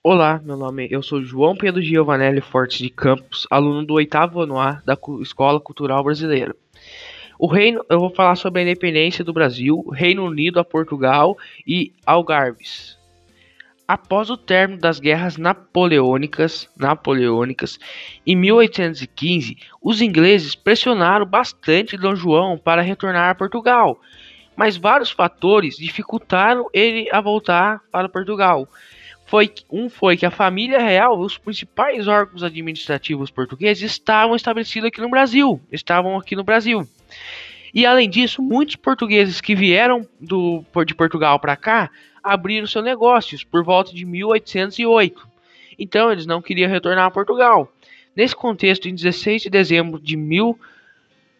Olá, meu nome eu sou João Pedro Giovanelli Fortes de Campos, aluno do oitavo ano A da Escola Cultural Brasileira. O reino, eu vou falar sobre a independência do Brasil, Reino Unido a Portugal e Algarves. Após o término das guerras napoleônicas, napoleônicas em 1815, os ingleses pressionaram bastante Dom João para retornar a Portugal, mas vários fatores dificultaram ele a voltar para Portugal foi um foi que a família real, os principais órgãos administrativos portugueses estavam estabelecidos aqui no Brasil, estavam aqui no Brasil. E além disso, muitos portugueses que vieram do, de Portugal para cá abriram seus negócios por volta de 1808. Então eles não queriam retornar a Portugal. Nesse contexto, em 16 de dezembro de, mil,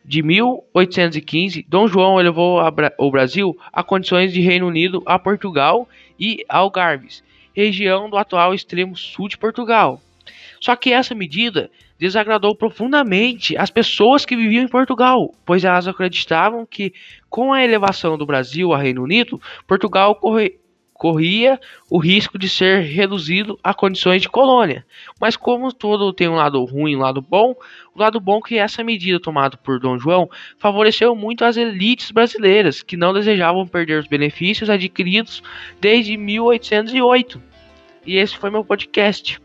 de 1815, Dom João elevou o Brasil a condições de Reino Unido a Portugal e Algarves região do atual extremo sul de Portugal. Só que essa medida desagradou profundamente as pessoas que viviam em Portugal, pois elas acreditavam que, com a elevação do Brasil a Reino Unido, Portugal corre corria o risco de ser reduzido a condições de colônia. Mas como todo tem um lado ruim e um lado bom, o lado bom é que essa medida tomada por Dom João favoreceu muito as elites brasileiras, que não desejavam perder os benefícios adquiridos desde 1808. E esse foi meu podcast.